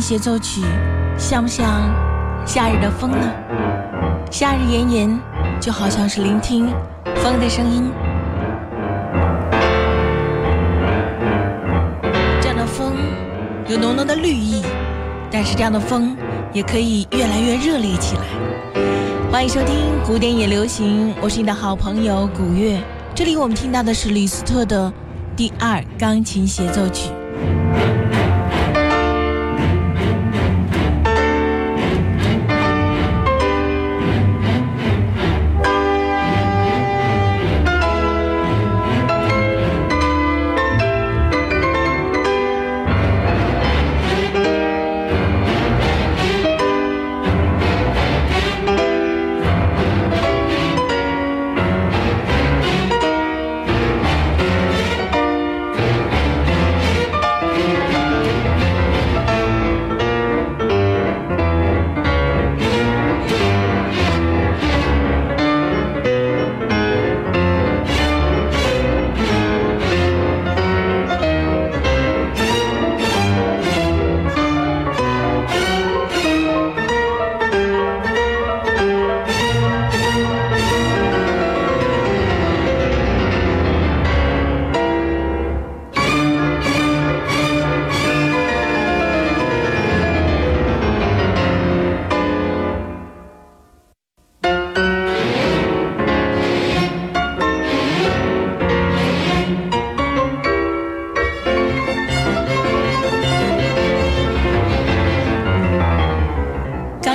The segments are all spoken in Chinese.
协奏曲像不像夏日的风呢？夏日炎炎，就好像是聆听风的声音。这样的风有浓浓的绿意，但是这样的风也可以越来越热烈起来。欢迎收听古典也流行，我是你的好朋友古月。这里我们听到的是李斯特的第二钢琴协奏曲。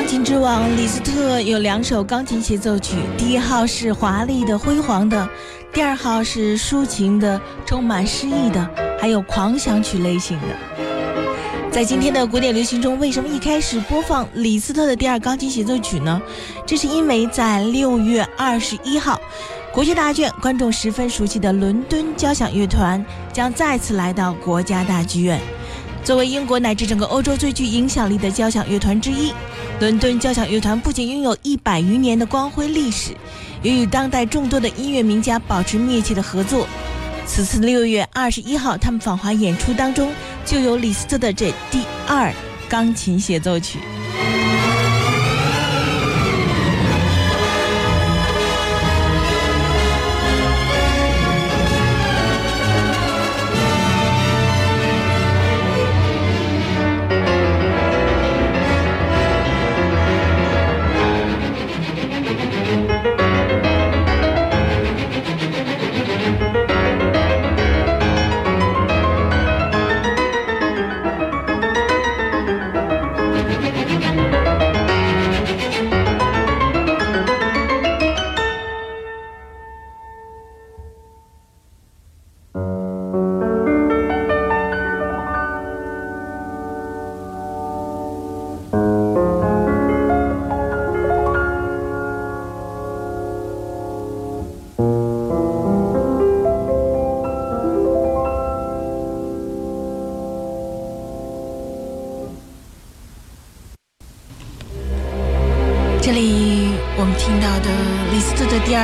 钢琴之王李斯特有两首钢琴协奏曲，第一号是华丽的、辉煌的，第二号是抒情的、充满诗意的，还有狂想曲类型的。在今天的古典流行中，为什么一开始播放李斯特的第二钢琴协奏曲呢？这是因为在六月二十一号，国际大剧院观众十分熟悉的伦敦交响乐团将再次来到国家大剧院。作为英国乃至整个欧洲最具影响力的交响乐团之一，伦敦交响乐团不仅拥有一百余年的光辉历史，也与当代众多的音乐名家保持密切的合作。此次六月二十一号，他们访华演出当中就有李斯特的这第二钢琴协奏曲。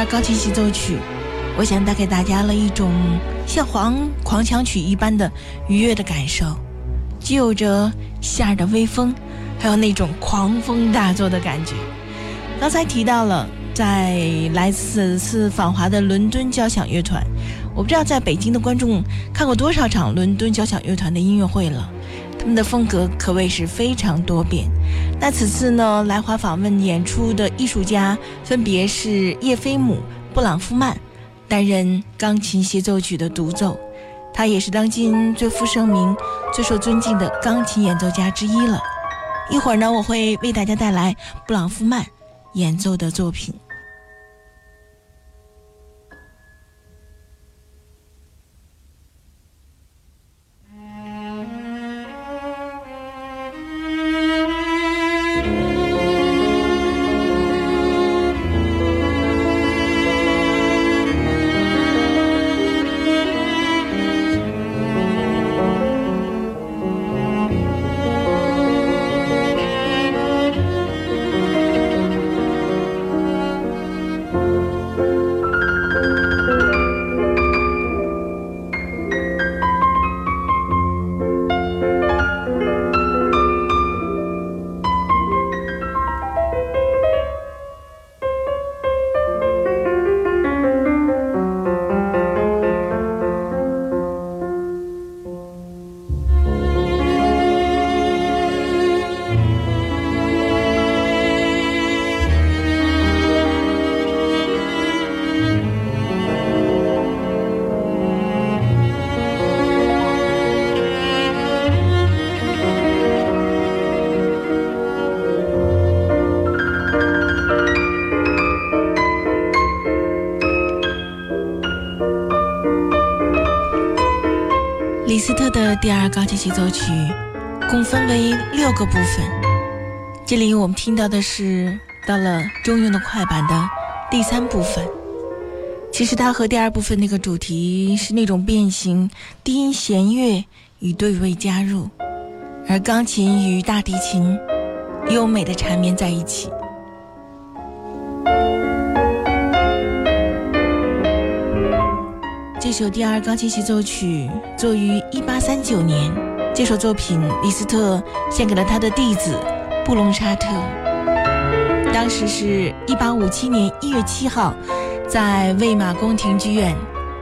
钢琴协奏曲，我想带给大家了一种像黄狂想曲一般的愉悦的感受，既有着夏日的微风，还有那种狂风大作的感觉。刚才提到了，在来此次访华的伦敦交响乐团，我不知道在北京的观众看过多少场伦敦交响乐团的音乐会了，他们的风格可谓是非常多变。那此次呢，来华访问演出的艺术家分别是叶飞姆、布朗夫曼，担任钢琴协奏曲的独奏。他也是当今最负盛名、最受尊敬的钢琴演奏家之一了。一会儿呢，我会为大家带来布朗夫曼演奏的作品。第二钢琴协奏曲共分为六个部分，这里我们听到的是到了中庸的快板的第三部分。其实它和第二部分那个主题是那种变形，低音弦乐与对位加入，而钢琴与大提琴优美的缠绵在一起。首第二钢琴协奏曲作于一八三九年，这首作品李斯特献给了他的弟子布隆沙特。当时是一八五七年一月七号。在魏玛宫廷剧院，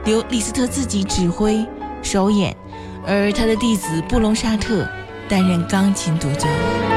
由李斯特自己指挥首演，而他的弟子布隆沙特担任钢琴独奏。《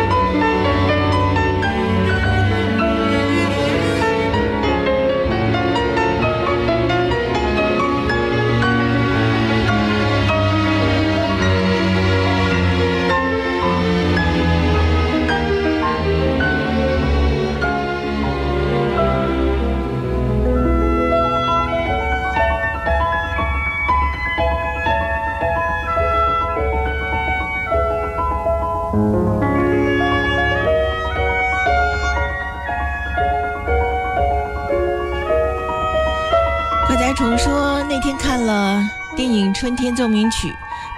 奏鸣曲》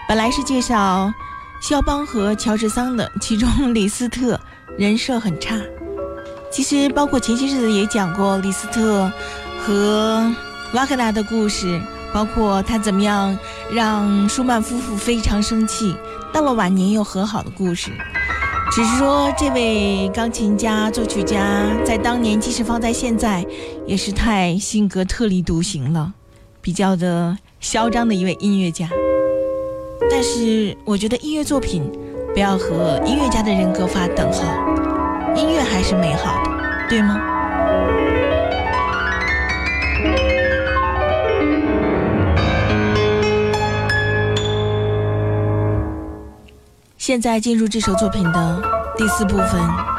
本来是介绍肖邦和乔治桑的，其中李斯特人设很差。其实，包括前些日子也讲过李斯特和瓦格纳的故事，包括他怎么样让舒曼夫妇非常生气，到了晚年又和好的故事。只是说，这位钢琴家、作曲家在当年，即使放在现在，也是太性格特立独行了，比较的。嚣张的一位音乐家，但是我觉得音乐作品不要和音乐家的人格划等号，音乐还是美好的，对吗？现在进入这首作品的第四部分。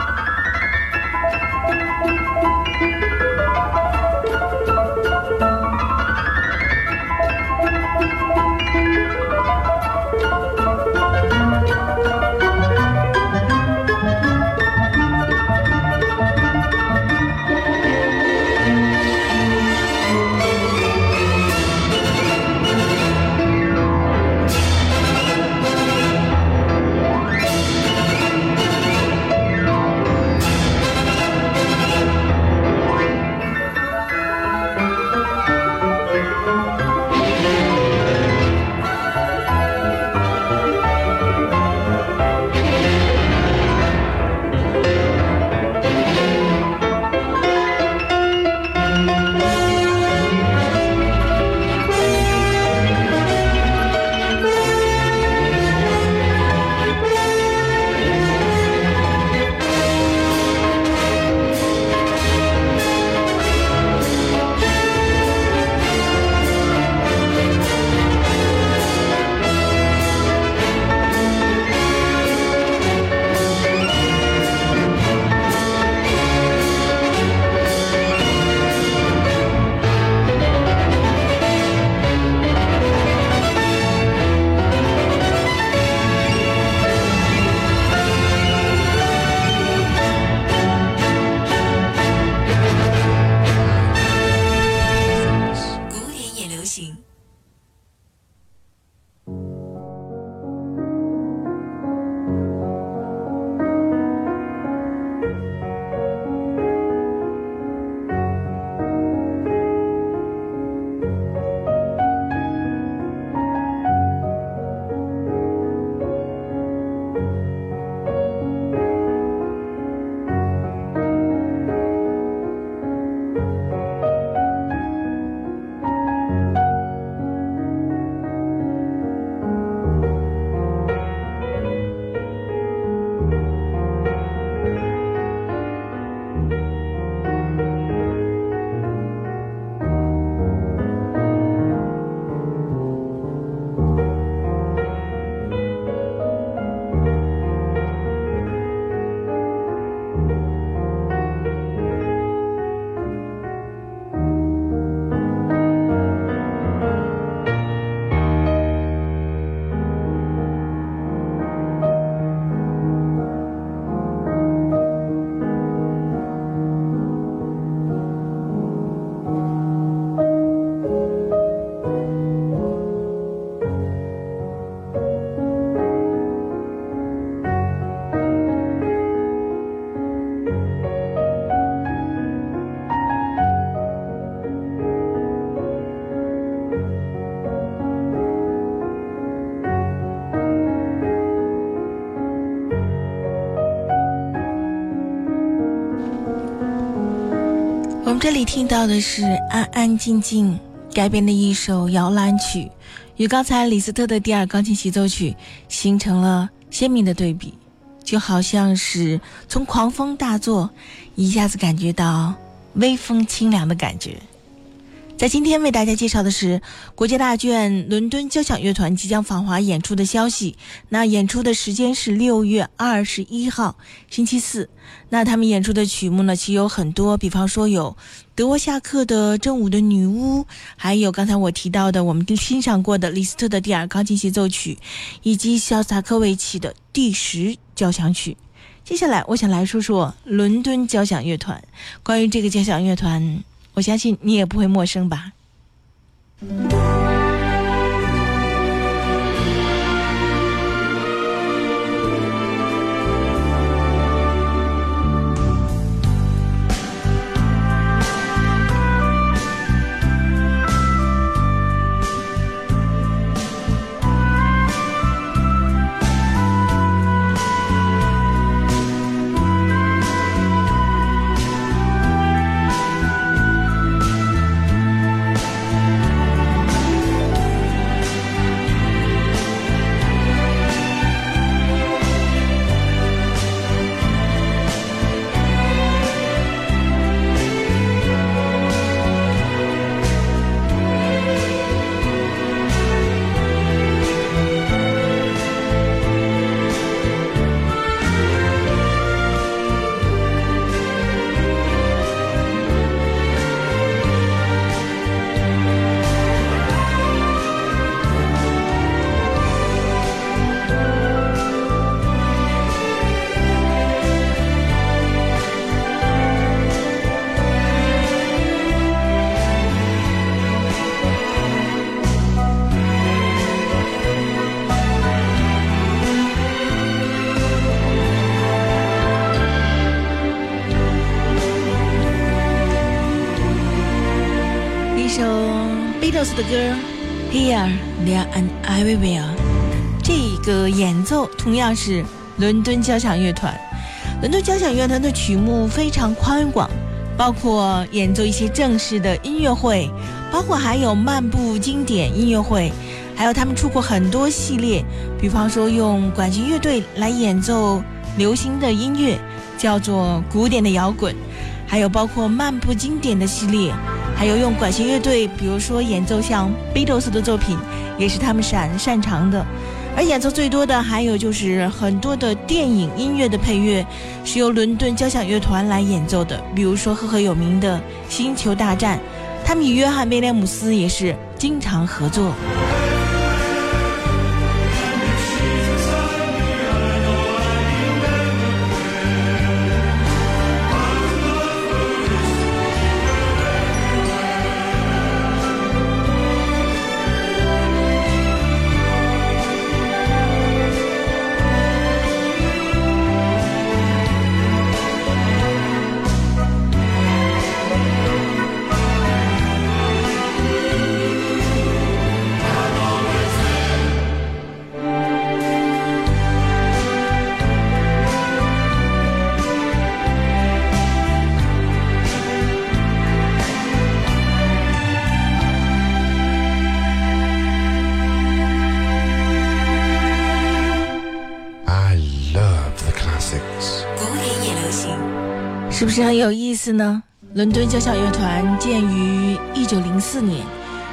们这里听到的是安安静静改编的一首摇篮曲，与刚才李斯特的第二钢琴协奏曲形成了鲜明的对比，就好像是从狂风大作一下子感觉到微风清凉的感觉。在今天为大家介绍的是国家大剧院伦敦交响乐团即将访华演出的消息。那演出的时间是六月二十一号，星期四。那他们演出的曲目呢，其实有很多，比方说有德沃夏克的《正午的女巫》，还有刚才我提到的我们欣赏过的李斯特的第二钢琴协奏曲，以及肖斯塔科维奇的第十交响曲。接下来，我想来说说伦敦交响乐团。关于这个交响乐团。我相信你也不会陌生吧。歌，Here, There and Everywhere，这个演奏同样是伦敦交响乐团。伦敦交响乐团的曲目非常宽广，包括演奏一些正式的音乐会，包括还有漫步经典音乐会，还有他们出过很多系列，比方说用管弦乐队来演奏流行的音乐，叫做古典的摇滚，还有包括漫步经典的系列。还有用管弦乐队，比如说演奏像 Beatles 的作品，也是他们擅擅长的。而演奏最多的还有就是很多的电影音乐的配乐，是由伦敦交响乐团来演奏的。比如说赫赫有名的《星球大战》，他们与约翰威廉姆斯也是经常合作。是很有意思呢？伦敦交响乐团建于一九零四年，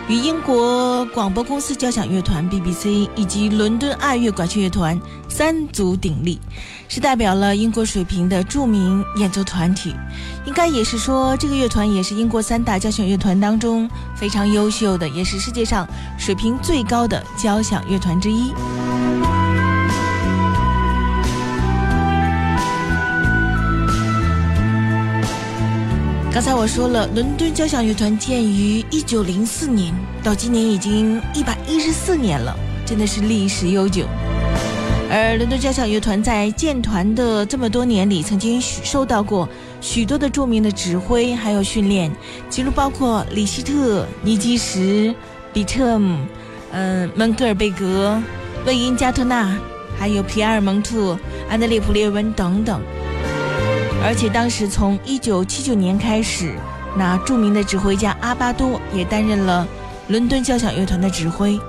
与英国广播公司交响乐团 （BBC） 以及伦敦爱乐管弦乐团三足鼎立，是代表了英国水平的著名演奏团体。应该也是说，这个乐团也是英国三大交响乐团当中非常优秀的，也是世界上水平最高的交响乐团之一。刚才我说了，伦敦交响乐团建于一九零四年，到今年已经一百一十四年了，真的是历史悠久。而伦敦交响乐团在建团的这么多年里，曾经受到过许多的著名的指挥还有训练，其中包括李希特、尼基什、比特姆、嗯、蒙格尔贝格、魏因加特纳，还有皮埃尔蒙特、安德烈普列文等等。而且当时从一九七九年开始，那著名的指挥家阿巴多也担任了伦敦交响乐团的指挥。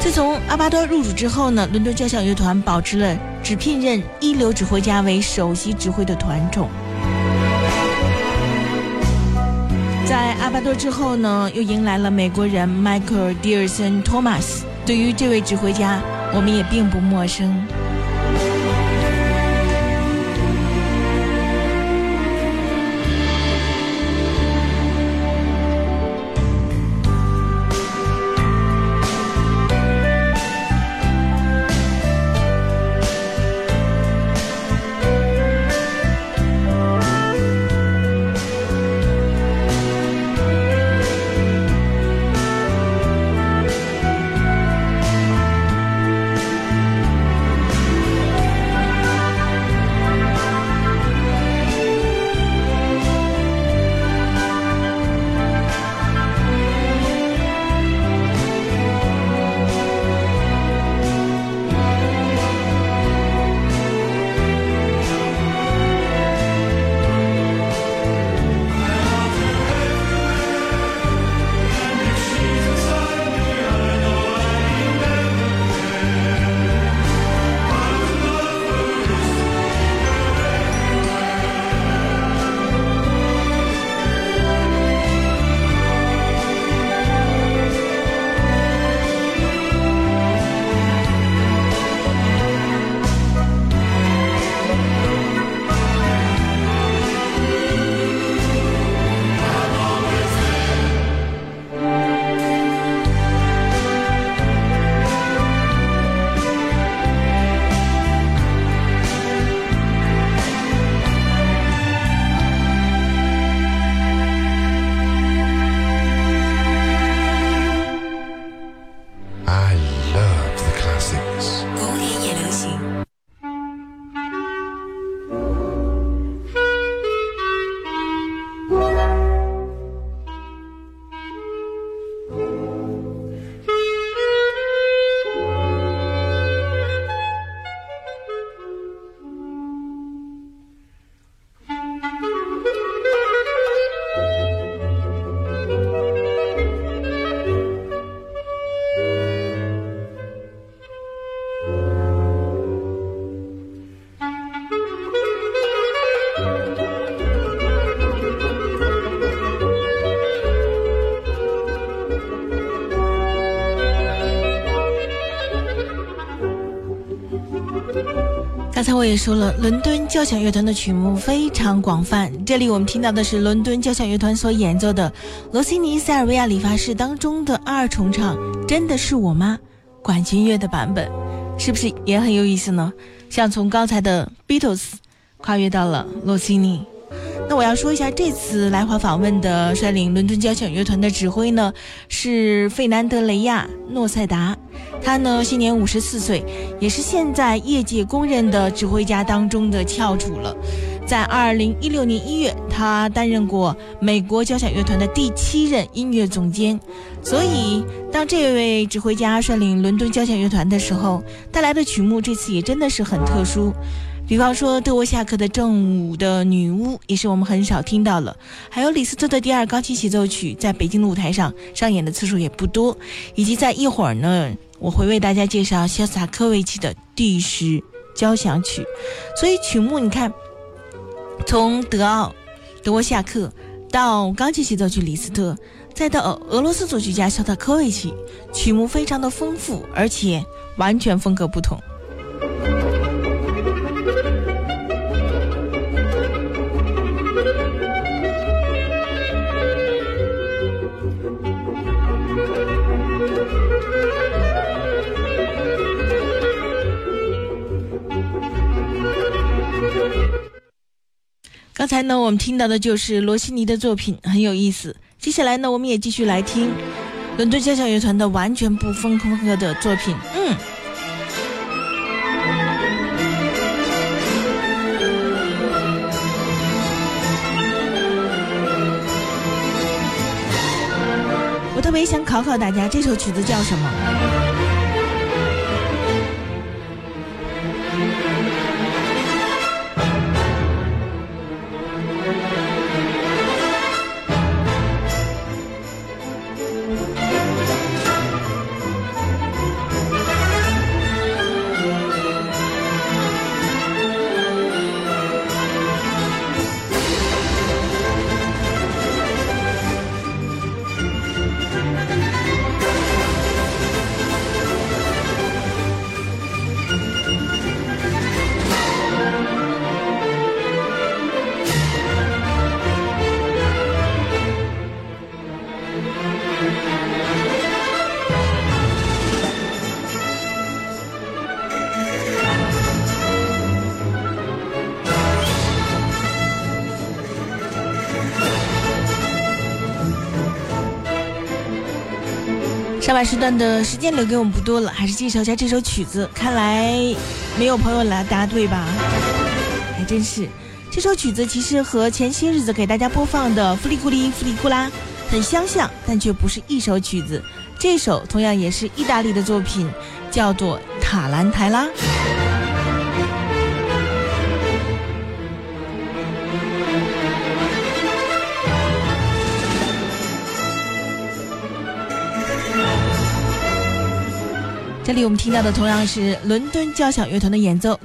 自从阿巴多入主之后呢，伦敦交响乐团保持了只聘任一流指挥家为首席指挥的团种。在阿巴多之后呢，又迎来了美国人迈克尔·迪尔森·托马斯。对于这位指挥家，我们也并不陌生。才我也说了，伦敦交响乐团的曲目非常广泛。这里我们听到的是伦敦交响乐团所演奏的罗西尼《塞尔维亚理发师》当中的二重唱，真的是我吗？管弦乐的版本，是不是也很有意思呢？像从刚才的 Beatles 跨越到了罗西尼。那我要说一下，这次来华访问的率领伦敦交响乐团的指挥呢，是费南德雷亚诺塞达。他呢，现年五十四岁，也是现在业界公认的指挥家当中的翘楚了。在二零一六年一月，他担任过美国交响乐团的第七任音乐总监。所以，当这位指挥家率领伦敦交响乐团的时候，带来的曲目这次也真的是很特殊。比方说，德沃夏克的正午的女巫也是我们很少听到了，还有李斯特的第二钢琴协奏曲，在北京的舞台上上演的次数也不多，以及在一会儿呢。我会为大家介绍肖斯塔科维奇的第十交响曲，所以曲目你看，从德奥、德沃夏克到钢琴协奏曲李斯特，再到俄罗斯作曲家肖斯塔科维奇，曲目非常的丰富，而且完全风格不同。刚才呢，我们听到的就是罗西尼的作品，很有意思。接下来呢，我们也继续来听伦敦交响乐团的完全不分风格的作品。嗯，我特别想考考大家，这首曲子叫什么？上半时段的时间留给我们不多了，还是介绍一下这首曲子。看来没有朋友来答对吧？还真是，这首曲子其实和前些日子给大家播放的《弗里古里弗里古拉》。很相像，但却不是一首曲子。这首同样也是意大利的作品，叫做《塔兰台拉》。这里我们听到的同样是伦敦交响乐团的演奏。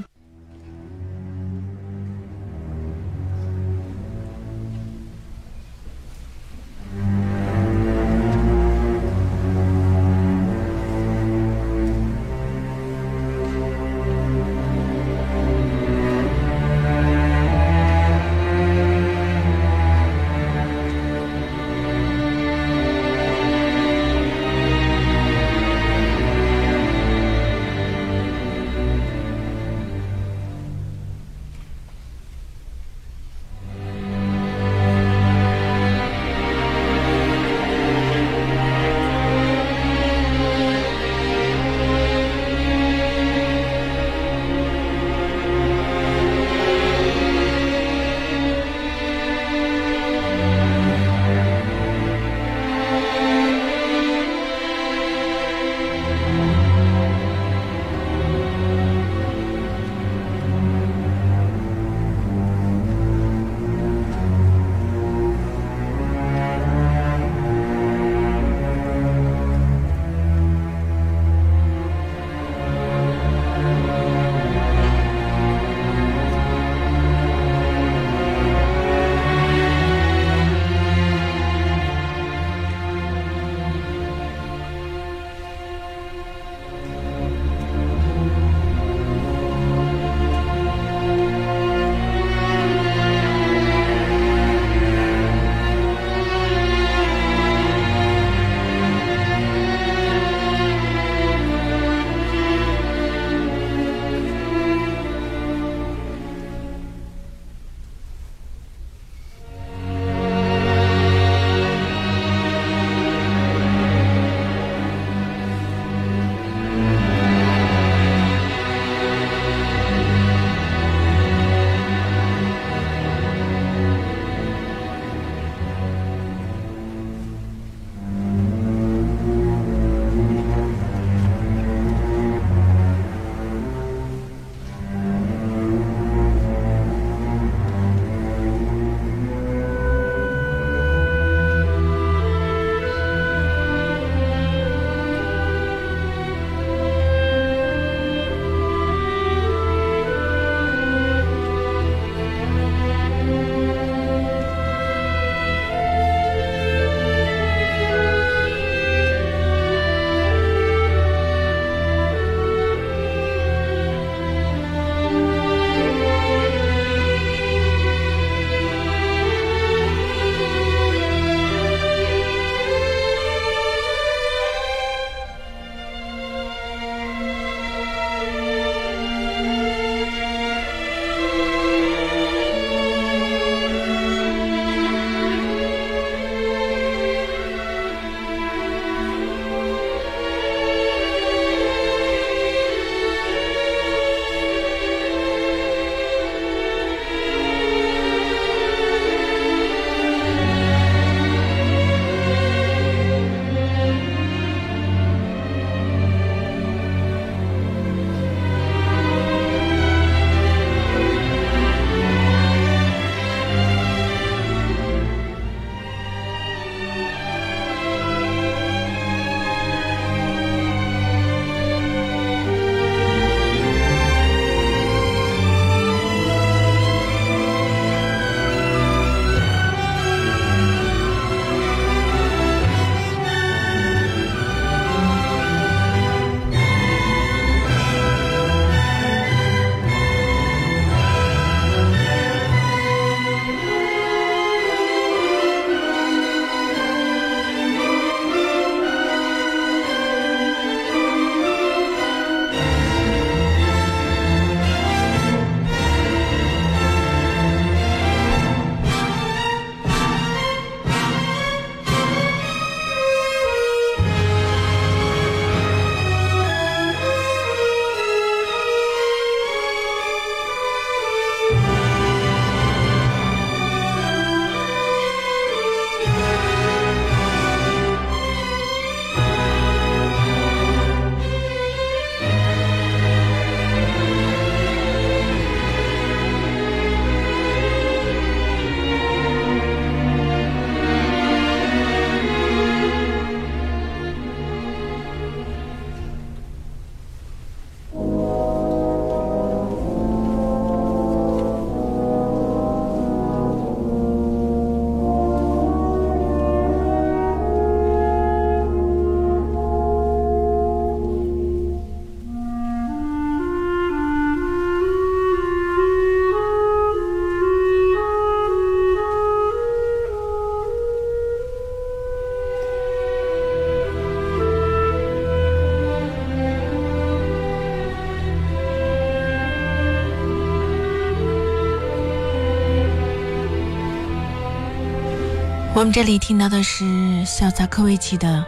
我们这里听到的是肖斯塔科维奇的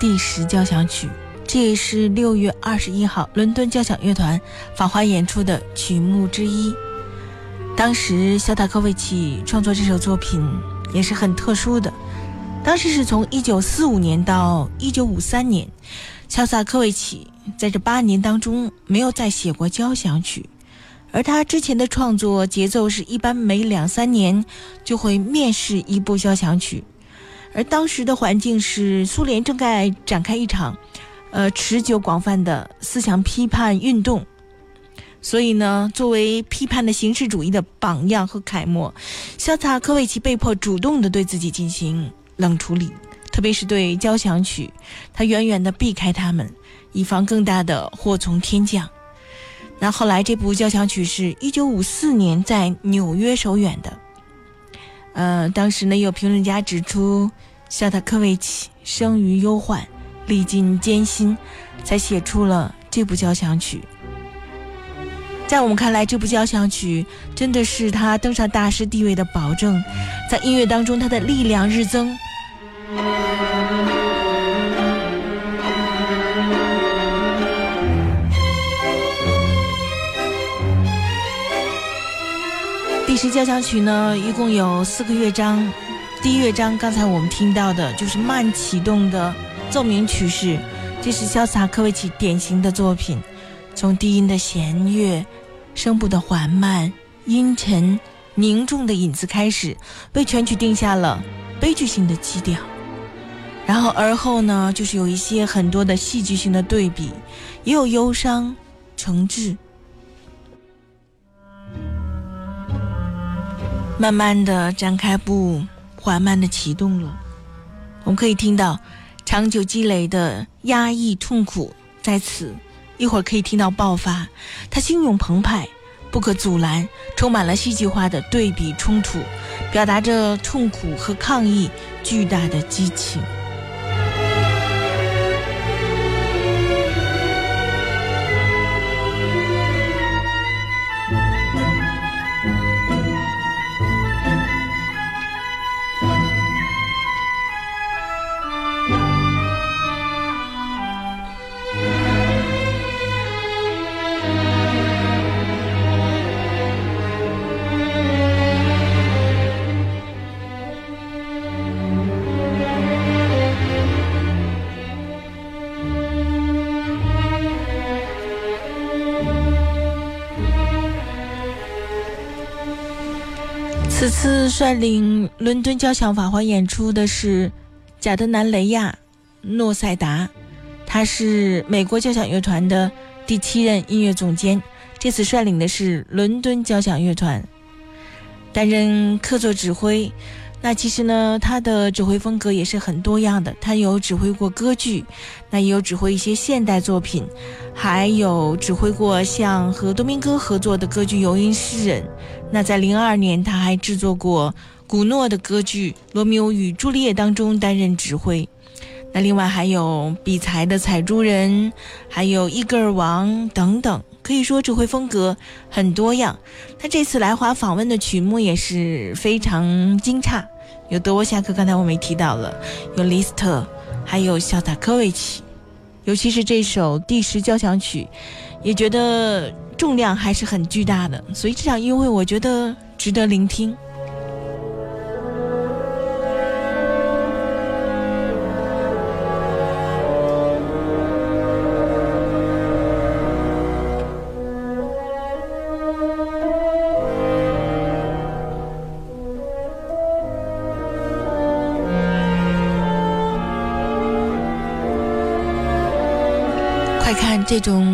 第十交响曲，这也是六月二十一号伦敦交响乐团访华演出的曲目之一。当时肖塔科维奇创作这首作品也是很特殊的，当时是从一九四五年到一九五三年，肖斯塔科维奇在这八年当中没有再写过交响曲。而他之前的创作节奏是一般每两三年就会面试一部交响曲，而当时的环境是苏联正在展开一场，呃持久广泛的思想批判运动，所以呢，作为批判的形式主义的榜样和楷模，肖塔科维奇被迫主动的对自己进行冷处理，特别是对交响曲，他远远的避开他们，以防更大的祸从天降。那后来，这部交响曲是一九五四年在纽约首演的。呃，当时呢，有评论家指出，肖塔科维奇生于忧患，历尽艰辛，才写出了这部交响曲。在我们看来，这部交响曲真的是他登上大师地位的保证，在音乐当中，他的力量日增。十交响曲呢，一共有四个乐章。第一乐章刚才我们听到的就是慢启动的奏鸣曲式，这是肖斯塔科维奇典型的作品。从低音的弦乐、声部的缓慢、阴沉、凝重的引子开始，为全曲定下了悲剧性的基调。然后而后呢，就是有一些很多的戏剧性的对比，也有忧伤、诚挚。慢慢的展开步，缓慢的启动了。我们可以听到长久积累的压抑痛苦在此，一会儿可以听到爆发。他汹涌澎湃，不可阻拦，充满了戏剧化的对比冲突，表达着痛苦和抗议巨大的激情。率领伦敦交响法环演出的是贾德南·雷亚·诺塞达，他是美国交响乐团的第七任音乐总监。这次率领的是伦敦交响乐团，担任客座指挥。那其实呢，他的指挥风格也是很多样的。他有指挥过歌剧，那也有指挥一些现代作品，还有指挥过像和多明戈合作的歌剧《游吟诗人》。那在零二年，他还制作过古诺的歌剧《罗密欧与朱丽叶》当中担任指挥。那另外还有比才的《采珠人》，还有《伊戈尔王》等等，可以说指挥风格很多样。他这次来华访问的曲目也是非常惊诧，有德沃夏克，刚才我们也提到了，有李斯特，还有肖塔科维奇，尤其是这首第十交响曲，也觉得。重量还是很巨大的，所以这场音乐会我觉得值得聆听。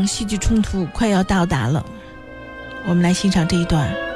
戏剧冲突快要到达了，我们来欣赏这一段。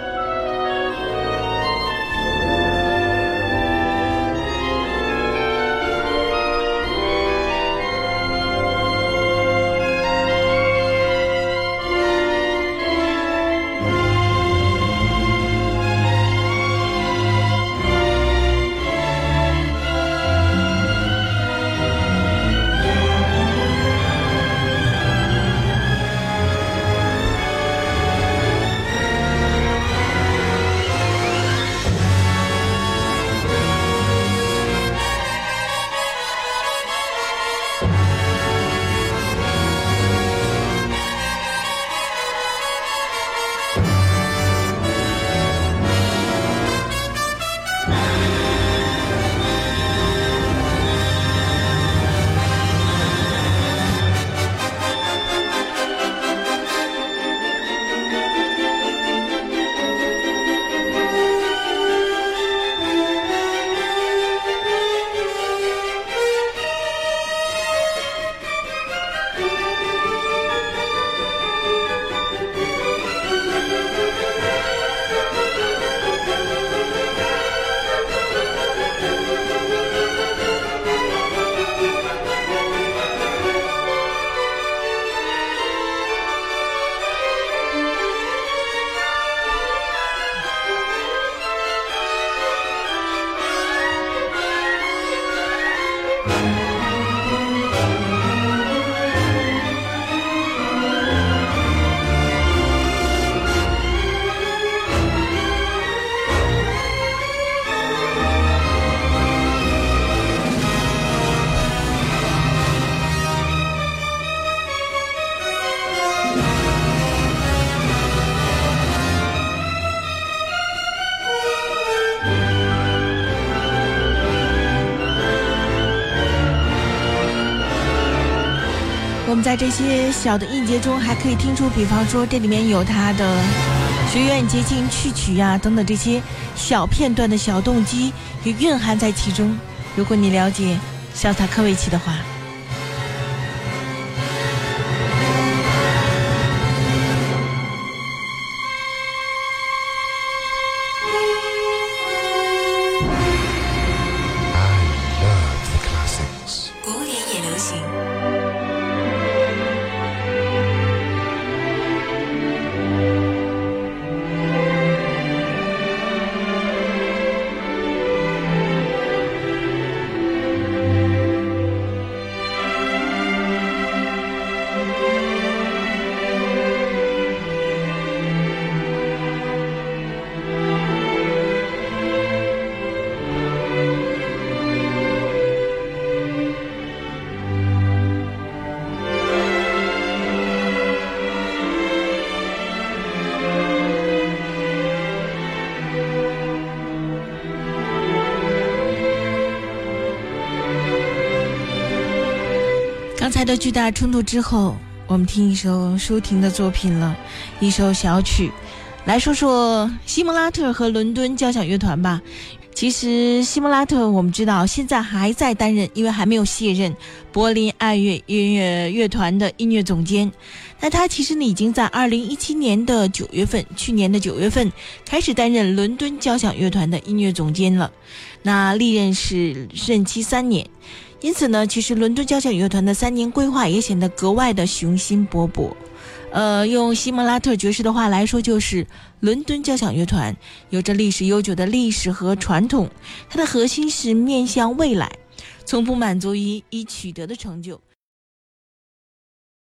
在这些小的音节中，还可以听出，比方说这里面有他的学院捷径序曲呀等等这些小片段的小动机也蕴含在其中。如果你了解肖斯塔科维奇的话。才的巨大冲突之后，我们听一首舒婷的作品了，一首小曲。来说说西蒙拉特和伦敦交响乐团吧。其实西蒙拉特，我们知道现在还在担任，因为还没有卸任柏林爱乐音乐乐团的音乐总监。那他其实呢，已经在二零一七年的九月份，去年的九月份开始担任伦敦交响乐团的音乐总监了。那历任是任期三年。因此呢，其实伦敦交响乐团的三年规划也显得格外的雄心勃勃。呃，用西蒙拉特爵士的话来说，就是伦敦交响乐团有着历史悠久的历史和传统，它的核心是面向未来，从不满足于已取得的成就。